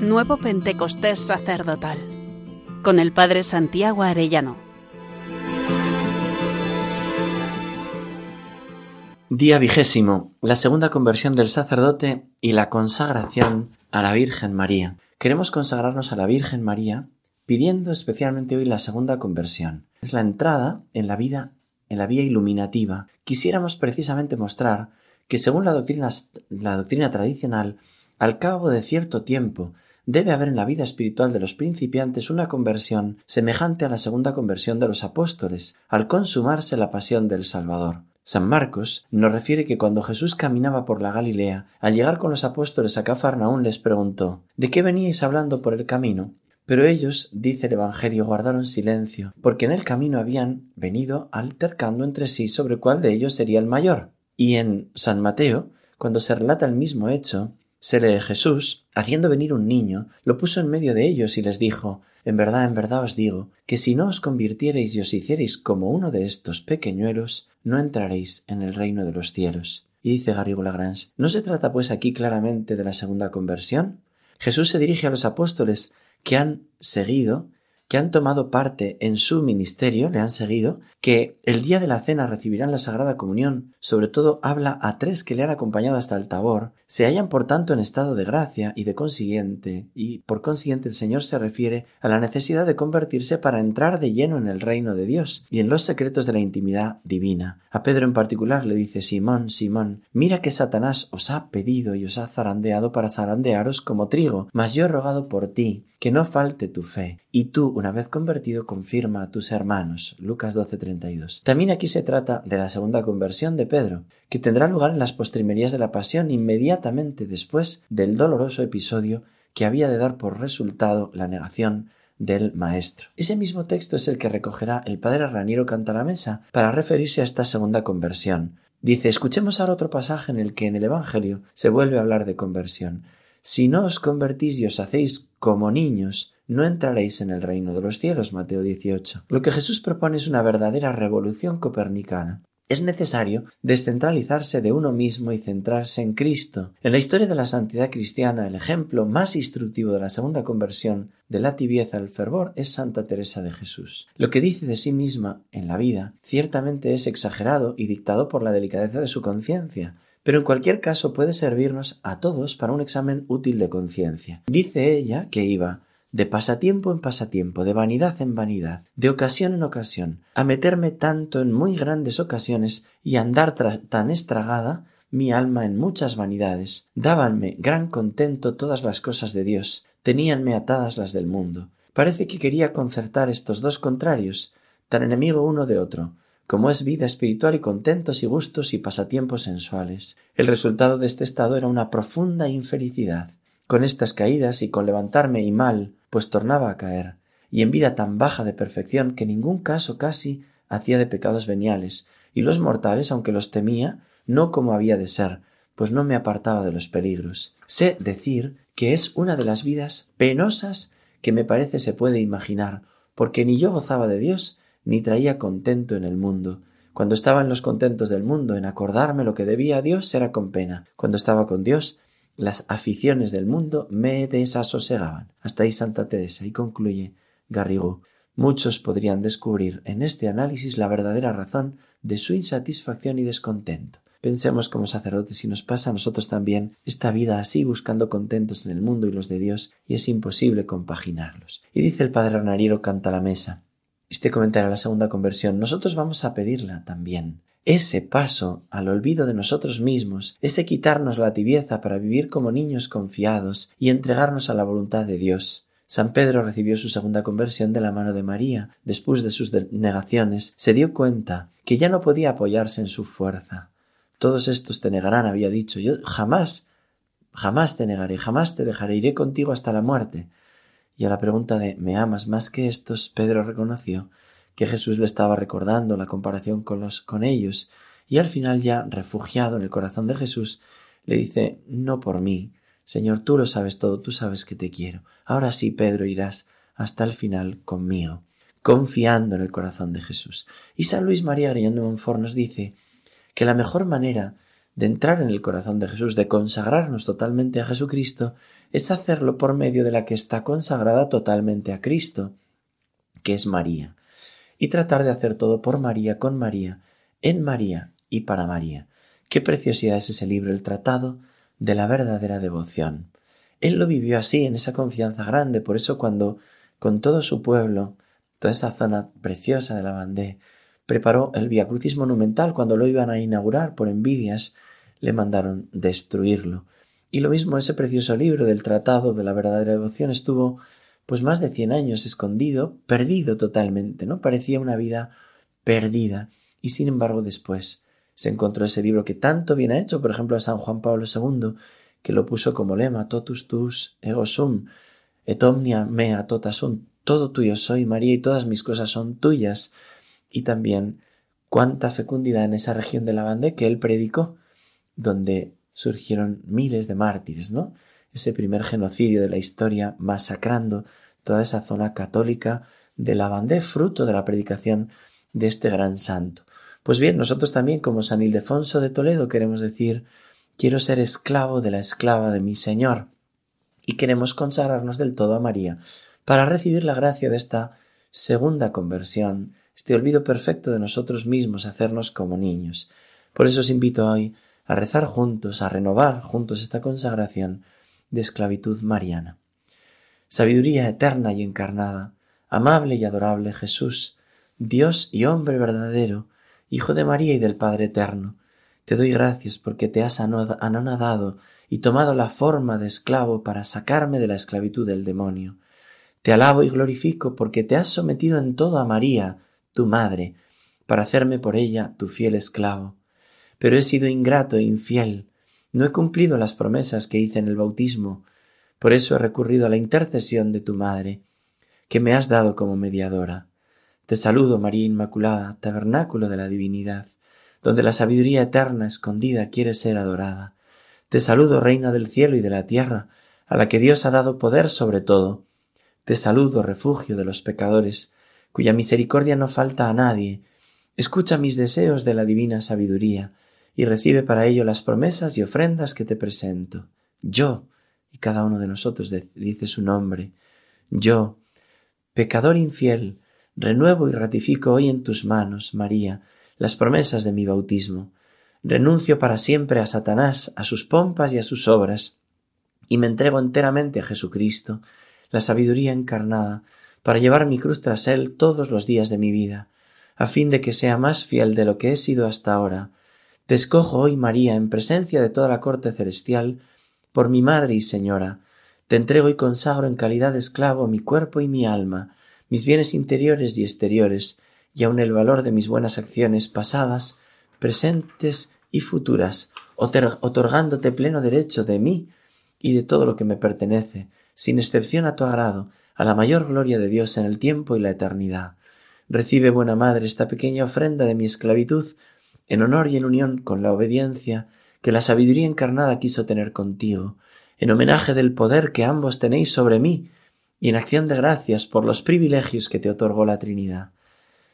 Nuevo Pentecostés Sacerdotal, con el Padre Santiago Arellano. Día vigésimo, la segunda conversión del sacerdote y la consagración a la Virgen María. Queremos consagrarnos a la Virgen María pidiendo especialmente hoy la segunda conversión. Es la entrada en la vida, en la vía iluminativa. Quisiéramos precisamente mostrar que según la doctrina, la doctrina tradicional, al cabo de cierto tiempo debe haber en la vida espiritual de los principiantes una conversión semejante a la segunda conversión de los apóstoles, al consumarse la pasión del Salvador. San Marcos nos refiere que cuando Jesús caminaba por la Galilea, al llegar con los apóstoles a Cafarnaún les preguntó ¿De qué veníais hablando por el camino? Pero ellos, dice el Evangelio, guardaron silencio, porque en el camino habían venido altercando entre sí sobre cuál de ellos sería el mayor. Y en San Mateo, cuando se relata el mismo hecho, se lee Jesús, haciendo venir un niño, lo puso en medio de ellos y les dijo En verdad, en verdad os digo, que si no os convirtiereis y os hiciereis como uno de estos pequeñuelos, no entraréis en el reino de los cielos. Y dice Garrigou Lagrange, ¿no se trata pues aquí claramente de la segunda conversión? Jesús se dirige a los apóstoles que han seguido que han tomado parte en su ministerio, le han seguido, que el día de la cena recibirán la Sagrada Comunión, sobre todo habla a tres que le han acompañado hasta el tabor, se hallan por tanto en estado de gracia y de consiguiente, y por consiguiente el Señor se refiere a la necesidad de convertirse para entrar de lleno en el reino de Dios y en los secretos de la intimidad divina. A Pedro en particular le dice Simón, Simón, mira que Satanás os ha pedido y os ha zarandeado para zarandearos como trigo, mas yo he rogado por ti, que no falte tu fe, y tú, una vez convertido, confirma a tus hermanos. Lucas 12:32. También aquí se trata de la segunda conversión de Pedro, que tendrá lugar en las postrimerías de la pasión inmediatamente después del doloroso episodio que había de dar por resultado la negación del Maestro. Ese mismo texto es el que recogerá el padre Raniero Canta la Mesa para referirse a esta segunda conversión. Dice, escuchemos ahora otro pasaje en el que en el Evangelio se vuelve a hablar de conversión. Si no os convertís y os hacéis como niños, no entraréis en el reino de los cielos. Mateo 18. Lo que Jesús propone es una verdadera revolución copernicana. Es necesario descentralizarse de uno mismo y centrarse en Cristo. En la historia de la santidad cristiana, el ejemplo más instructivo de la segunda conversión de la tibieza al fervor es Santa Teresa de Jesús. Lo que dice de sí misma en la vida ciertamente es exagerado y dictado por la delicadeza de su conciencia, pero en cualquier caso puede servirnos a todos para un examen útil de conciencia. Dice ella que iba de pasatiempo en pasatiempo, de vanidad en vanidad, de ocasión en ocasión, a meterme tanto en muy grandes ocasiones y andar tan estragada mi alma en muchas vanidades. Dábanme gran contento todas las cosas de Dios, teníanme atadas las del mundo. Parece que quería concertar estos dos contrarios, tan enemigo uno de otro, como es vida espiritual y contentos y gustos y pasatiempos sensuales. El resultado de este estado era una profunda infelicidad. Con estas caídas y con levantarme y mal, pues tornaba a caer, y en vida tan baja de perfección que ningún caso casi hacía de pecados veniales, y los mortales, aunque los temía, no como había de ser, pues no me apartaba de los peligros. Sé decir que es una de las vidas penosas que me parece se puede imaginar, porque ni yo gozaba de Dios, ni traía contento en el mundo. Cuando estaba en los contentos del mundo, en acordarme lo que debía a Dios, era con pena. Cuando estaba con Dios, las aficiones del mundo me desasosegaban. Hasta ahí Santa Teresa y concluye Garrigou. Muchos podrían descubrir en este análisis la verdadera razón de su insatisfacción y descontento. Pensemos como sacerdotes si nos pasa a nosotros también esta vida así buscando contentos en el mundo y los de Dios y es imposible compaginarlos. Y dice el padre Ranariero canta la mesa este comentario a la segunda conversión, nosotros vamos a pedirla también. Ese paso al olvido de nosotros mismos, ese quitarnos la tibieza para vivir como niños confiados y entregarnos a la voluntad de Dios. San Pedro recibió su segunda conversión de la mano de María. Después de sus negaciones, se dio cuenta que ya no podía apoyarse en su fuerza. Todos estos te negarán, había dicho. Yo jamás, jamás te negaré, jamás te dejaré, iré contigo hasta la muerte. Y a la pregunta de ¿me amas más que estos? Pedro reconoció que Jesús le estaba recordando la comparación con los con ellos, y al final ya refugiado en el corazón de Jesús, le dice no por mí, Señor, tú lo sabes todo, tú sabes que te quiero. Ahora sí, Pedro, irás hasta el final conmigo, confiando en el corazón de Jesús. Y San Luis María Griñón de Monfort nos dice que la mejor manera de entrar en el corazón de Jesús, de consagrarnos totalmente a Jesucristo, es hacerlo por medio de la que está consagrada totalmente a Cristo, que es María, y tratar de hacer todo por María, con María, en María y para María. Qué preciosidad es ese libro, el tratado de la verdadera devoción. Él lo vivió así, en esa confianza grande, por eso cuando con todo su pueblo, toda esa zona preciosa de la Bandé, preparó el Via Crucis monumental cuando lo iban a inaugurar por envidias, le mandaron destruirlo. Y lo mismo ese precioso libro del Tratado de la verdadera devoción estuvo pues más de cien años escondido, perdido totalmente, ¿no? Parecía una vida perdida. Y sin embargo después se encontró ese libro que tanto bien ha hecho, por ejemplo, a San Juan Pablo II, que lo puso como lema, totus tus ego sum, et omnia mea tota sum, todo tuyo soy, María, y todas mis cosas son tuyas. Y también cuánta fecundidad en esa región de la Vendée que él predicó, donde surgieron miles de mártires, ¿no? Ese primer genocidio de la historia masacrando toda esa zona católica de la Vendée, fruto de la predicación de este gran santo. Pues bien, nosotros también, como San Ildefonso de Toledo, queremos decir quiero ser esclavo de la esclava de mi Señor. Y queremos consagrarnos del todo a María para recibir la gracia de esta segunda conversión, este olvido perfecto de nosotros mismos, hacernos como niños. Por eso os invito hoy a rezar juntos, a renovar juntos esta consagración de esclavitud mariana. Sabiduría eterna y encarnada, amable y adorable Jesús, Dios y hombre verdadero, Hijo de María y del Padre eterno, te doy gracias porque te has anonadado y tomado la forma de esclavo para sacarme de la esclavitud del demonio. Te alabo y glorifico porque te has sometido en todo a María, tu madre, para hacerme por ella tu fiel esclavo. Pero he sido ingrato e infiel, no he cumplido las promesas que hice en el bautismo, por eso he recurrido a la intercesión de tu madre, que me has dado como mediadora. Te saludo, María Inmaculada, tabernáculo de la divinidad donde la sabiduría eterna escondida quiere ser adorada. Te saludo, Reina del cielo y de la tierra, a la que Dios ha dado poder sobre todo. Te saludo, refugio de los pecadores, cuya misericordia no falta a nadie. Escucha mis deseos de la divina sabiduría, y recibe para ello las promesas y ofrendas que te presento. Yo, y cada uno de nosotros dice su nombre, yo, pecador infiel, renuevo y ratifico hoy en tus manos, María, las promesas de mi bautismo. Renuncio para siempre a Satanás, a sus pompas y a sus obras, y me entrego enteramente a Jesucristo, la sabiduría encarnada, para llevar mi cruz tras él todos los días de mi vida, a fin de que sea más fiel de lo que he sido hasta ahora. Te escojo hoy, María, en presencia de toda la corte celestial, por mi madre y señora. Te entrego y consagro en calidad de esclavo mi cuerpo y mi alma, mis bienes interiores y exteriores, y aun el valor de mis buenas acciones pasadas, presentes y futuras, otorgándote pleno derecho de mí y de todo lo que me pertenece, sin excepción a tu agrado, a la mayor gloria de Dios en el tiempo y la eternidad. Recibe, buena Madre, esta pequeña ofrenda de mi esclavitud, en honor y en unión con la obediencia que la sabiduría encarnada quiso tener contigo, en homenaje del poder que ambos tenéis sobre mí, y en acción de gracias por los privilegios que te otorgó la Trinidad.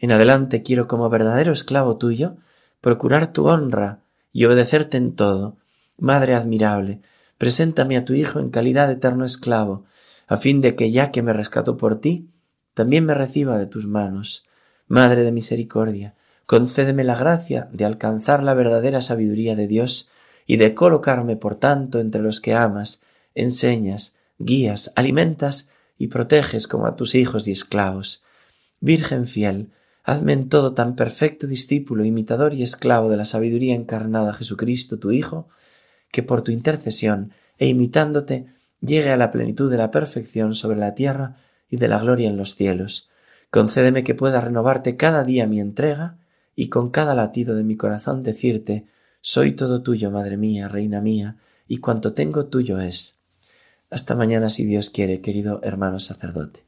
En adelante quiero como verdadero esclavo tuyo procurar tu honra y obedecerte en todo. Madre admirable, preséntame a tu Hijo en calidad de eterno esclavo, a fin de que ya que me rescató por ti, también me reciba de tus manos. Madre de misericordia, concédeme la gracia de alcanzar la verdadera sabiduría de Dios y de colocarme, por tanto, entre los que amas, enseñas, guías, alimentas y proteges como a tus hijos y esclavos. Virgen fiel, Hazme en todo tan perfecto discípulo, imitador y esclavo de la sabiduría encarnada Jesucristo, tu Hijo, que por tu intercesión e imitándote llegue a la plenitud de la perfección sobre la tierra y de la gloria en los cielos. Concédeme que pueda renovarte cada día mi entrega y con cada latido de mi corazón decirte Soy todo tuyo, Madre mía, Reina mía, y cuanto tengo tuyo es. Hasta mañana si Dios quiere, querido hermano sacerdote.